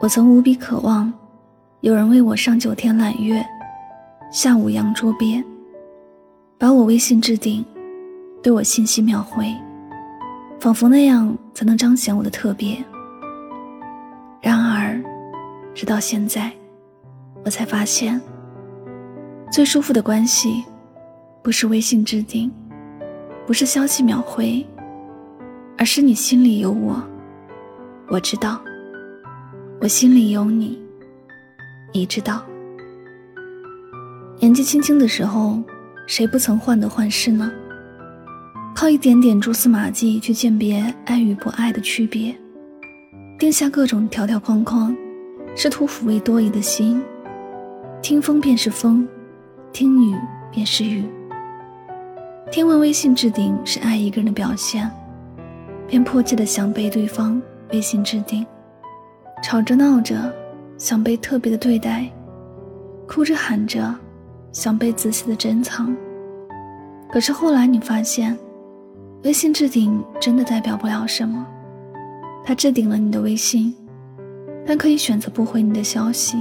我曾无比渴望，有人为我上九天揽月，下五洋捉鳖，把我微信置顶，对我信息秒回，仿佛那样才能彰显我的特别。然而，直到现在，我才发现，最舒服的关系，不是微信置顶，不是消息秒回，而是你心里有我，我知道。我心里有你，你知道。年纪轻轻的时候，谁不曾患得患失呢？靠一点点蛛丝马迹去鉴别爱与不爱的区别，定下各种条条框框，试图抚慰多疑的心。听风便是风，听雨便是雨。听闻微信置顶是爱一个人的表现，便迫切的想被对方微信置顶。吵着闹着，想被特别的对待；哭着喊着，想被仔细的珍藏。可是后来你发现，微信置顶真的代表不了什么。他置顶了你的微信，但可以选择不回你的消息；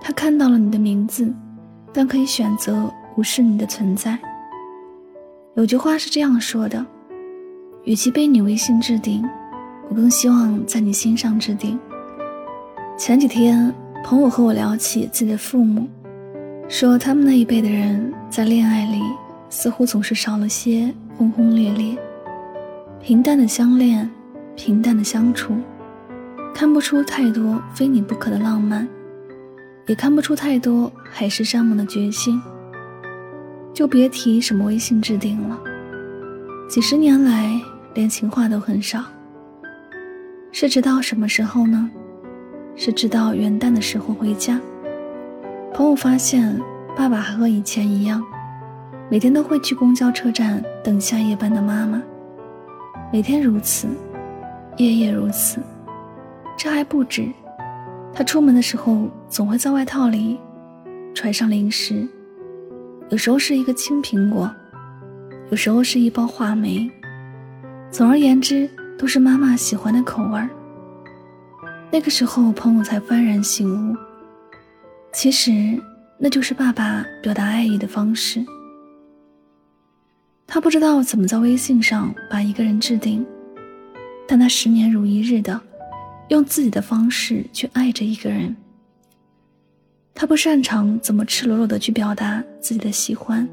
他看到了你的名字，但可以选择无视你的存在。有句话是这样说的：与其被你微信置顶，我更希望在你心上置顶。前几天，朋友和我聊起自己的父母，说他们那一辈的人在恋爱里似乎总是少了些轰轰烈烈，平淡的相恋，平淡的相处，看不出太多非你不可的浪漫，也看不出太多海誓山盟的决心，就别提什么微信置顶了。几十年来，连情话都很少，是直到什么时候呢？是直到元旦的时候回家，朋友发现爸爸还和以前一样，每天都会去公交车站等下夜班的妈妈，每天如此，夜夜如此。这还不止，他出门的时候总会在外套里揣上零食，有时候是一个青苹果，有时候是一包话梅，总而言之，都是妈妈喜欢的口味儿。那个时候，朋友才幡然醒悟，其实那就是爸爸表达爱意的方式。他不知道怎么在微信上把一个人置顶，但他十年如一日的用自己的方式去爱着一个人。他不擅长怎么赤裸裸的去表达自己的喜欢，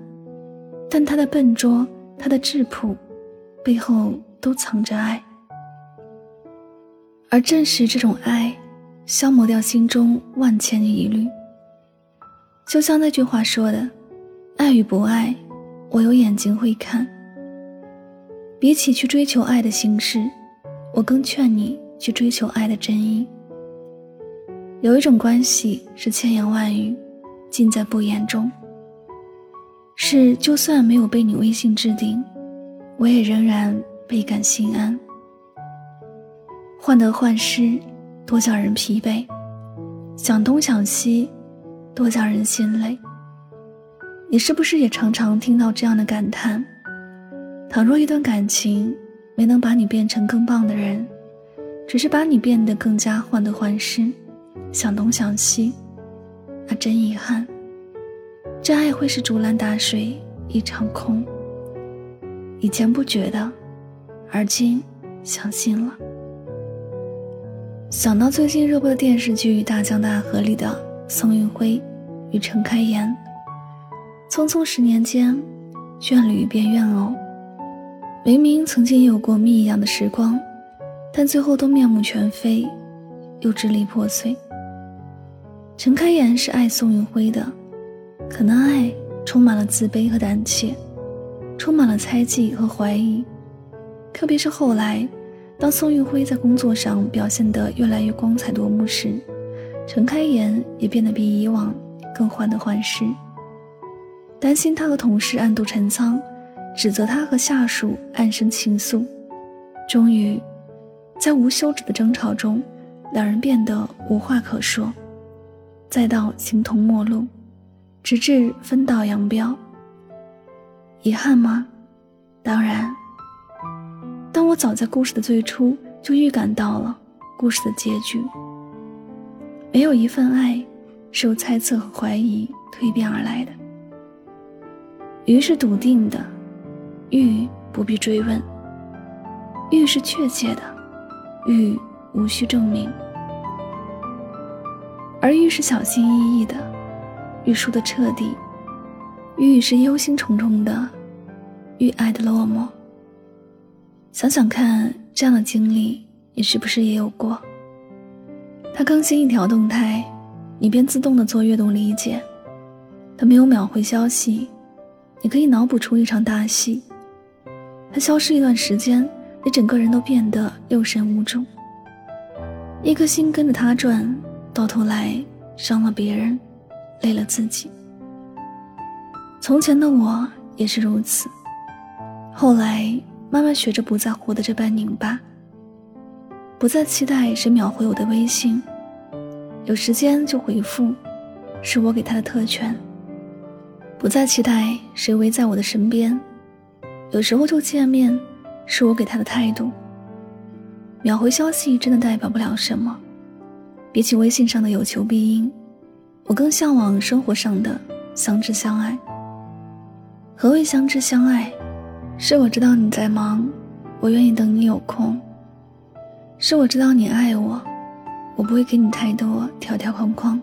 但他的笨拙，他的质朴，背后都藏着爱。而正是这种爱，消磨掉心中万千疑虑。就像那句话说的：“爱与不爱，我有眼睛会看。”比起去追求爱的形式，我更劝你去追求爱的真意。有一种关系是千言万语，尽在不言中。是，就算没有被你微信置顶，我也仍然倍感心安。患得患失，多叫人疲惫；想东想西，多叫人心累。你是不是也常常听到这样的感叹？倘若一段感情没能把你变成更棒的人，只是把你变得更加患得患失，想东想西，那真遗憾。这爱会是竹篮打水一场空。以前不觉得，而今相信了。想到最近热播的电视剧《大江大河》里的宋运辉，与陈开颜。匆匆十年间，眷侣变怨偶。明明曾经有过蜜一样的时光，但最后都面目全非，又支离破碎。陈开颜是爱宋运辉的，可那爱充满了自卑和胆怯，充满了猜忌和怀疑。特别是后来，当宋运辉在工作上表现得越来越光彩夺目时，陈开颜也变得比以往更患得患失。担心他和同事暗度陈仓，指责他和下属暗生情愫，终于，在无休止的争吵中，两人变得无话可说，再到形同陌路，直至分道扬镳。遗憾吗？当然。但我早在故事的最初就预感到了故事的结局。没有一份爱是由猜测和怀疑蜕变而来的。鱼是笃定的，欲不必追问。欲是确切的，欲无需证明。而欲是小心翼翼的，欲输得彻底。欲是忧心忡忡的，欲爱的落寞。想想看，这样的经历你是不是也有过？他更新一条动态，你便自动的做阅读理解。他没有秒回消息。你可以脑补出一场大戏。他消失一段时间，你整个人都变得六神无主。一颗心跟着他转，到头来伤了别人，累了自己。从前的我也是如此，后来慢慢学着不再活得这般拧巴，不再期待谁秒回我的微信，有时间就回复，是我给他的特权。不再期待谁围在我的身边，有时候就见面，是我给他的态度。秒回消息真的代表不了什么，比起微信上的有求必应，我更向往生活上的相知相爱。何谓相知相爱？是我知道你在忙，我愿意等你有空；是我知道你爱我，我不会给你太多条条框框。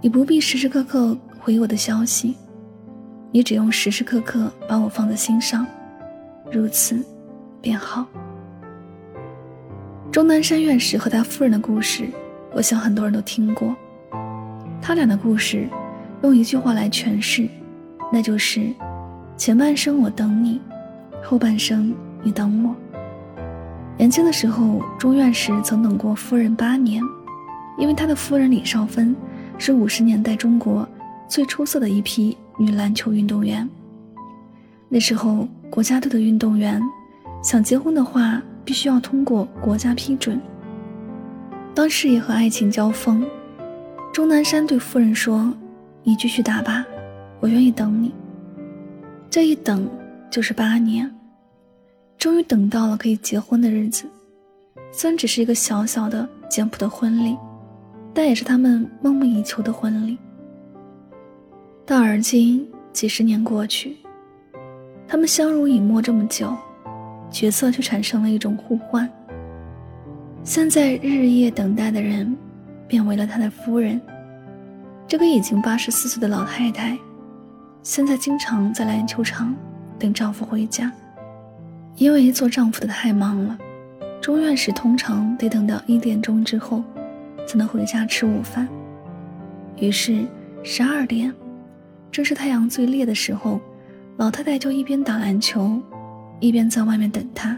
你不必时时刻刻。回我的消息，你只用时时刻刻把我放在心上，如此便好。钟南山院士和他夫人的故事，我想很多人都听过。他俩的故事，用一句话来诠释，那就是前半生我等你，后半生你等我。年轻的时候，钟院士曾等过夫人八年，因为他的夫人李少芬是五十年代中国。最出色的一批女篮球运动员。那时候，国家队的运动员想结婚的话，必须要通过国家批准。当事业和爱情交锋，钟南山对夫人说：“你继续打吧，我愿意等你。”这一等就是八年，终于等到了可以结婚的日子。虽然只是一个小小的简朴的婚礼，但也是他们梦寐以求的婚礼。到而今，几十年过去，他们相濡以沫这么久，角色却产生了一种互换。现在日夜等待的人，变为了他的夫人。这个已经八十四岁的老太太，现在经常在篮球场等丈夫回家，因为做丈夫的太忙了，钟院士通常得等到一点钟之后，才能回家吃午饭。于是，十二点。正是太阳最烈的时候，老太太就一边打篮球，一边在外面等他。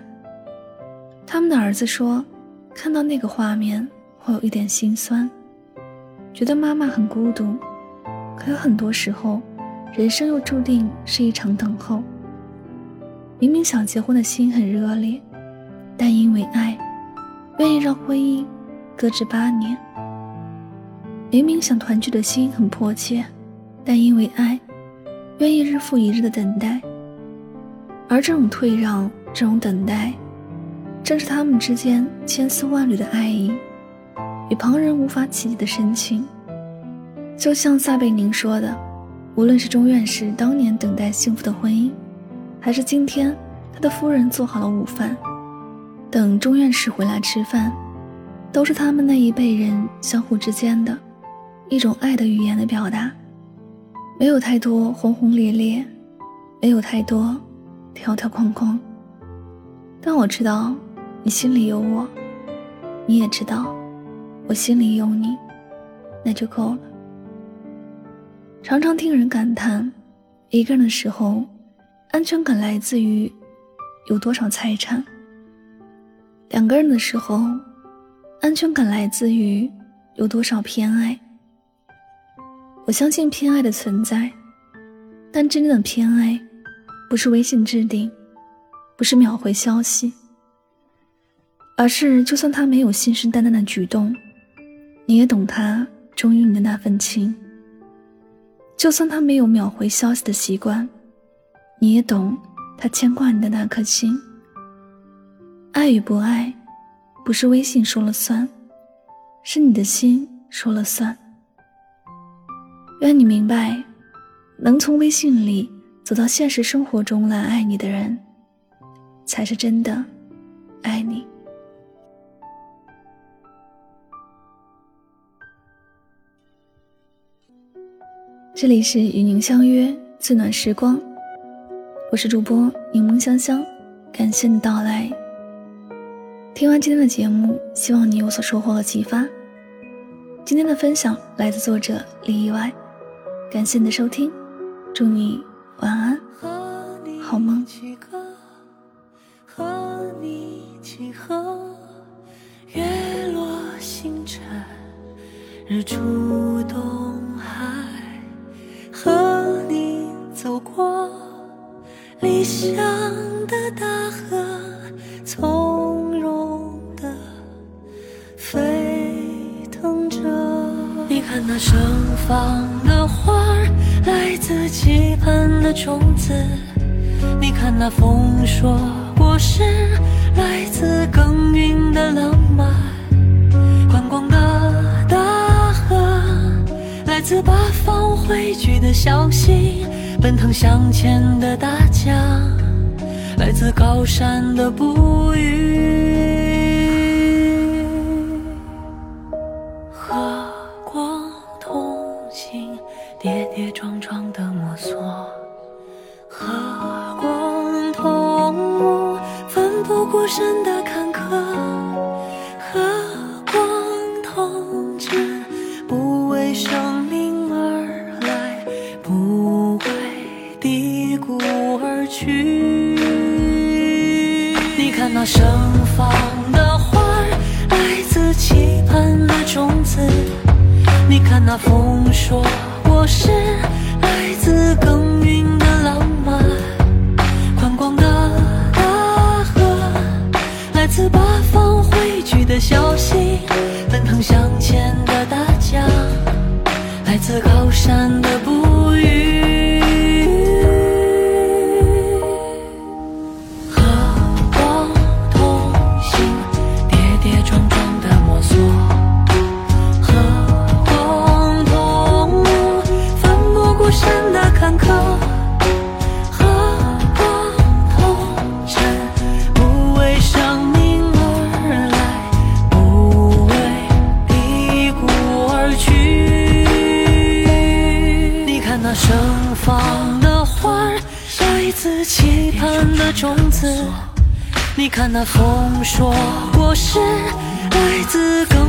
他们的儿子说，看到那个画面会有一点心酸，觉得妈妈很孤独。可有很多时候，人生又注定是一场等候。明明想结婚的心很热烈，但因为爱，愿意让婚姻搁置八年。明明想团聚的心很迫切。但因为爱，愿意日复一日的等待，而这种退让，这种等待，正是他们之间千丝万缕的爱意，与旁人无法企及的深情。就像撒贝宁说的：“无论是钟院士当年等待幸福的婚姻，还是今天他的夫人做好了午饭，等钟院士回来吃饭，都是他们那一辈人相互之间的。”一种爱的语言的表达，没有太多轰轰烈烈，没有太多条条框框。但我知道你心里有我，你也知道我心里有你，那就够了。常常听人感叹，一个人的时候，安全感来自于有多少财产；两个人的时候，安全感来自于有多少偏爱。我相信偏爱的存在，但真正的偏爱，不是微信置顶，不是秒回消息，而是就算他没有信誓旦旦的举动，你也懂他忠于你的那份情。就算他没有秒回消息的习惯，你也懂他牵挂你的那颗心。爱与不爱，不是微信说了算，是你的心说了算。愿你明白，能从微信里走到现实生活中来爱你的人，才是真的爱你。这里是与您相约最暖时光，我是主播柠檬香香，感谢你到来。听完今天的节目，希望你有所收获和启发。今天的分享来自作者李意外，感谢你的收听，祝你晚安，好梦。日出东过理想的大河，从容的沸腾着。你看那盛放的花，来自期盼的种子；你看那丰硕果实，来自耕耘的浪漫。宽广的大河，来自八方汇聚的消息。奔腾向前的大江，来自高山的哺育。和光同行，跌跌撞撞的摸索；和光同舞，奋不顾身的看那风说，我是，来自耕耘的浪漫。宽广的大河，来自八方汇聚的小溪；奔腾向前的大江，来自高山风说我是来自高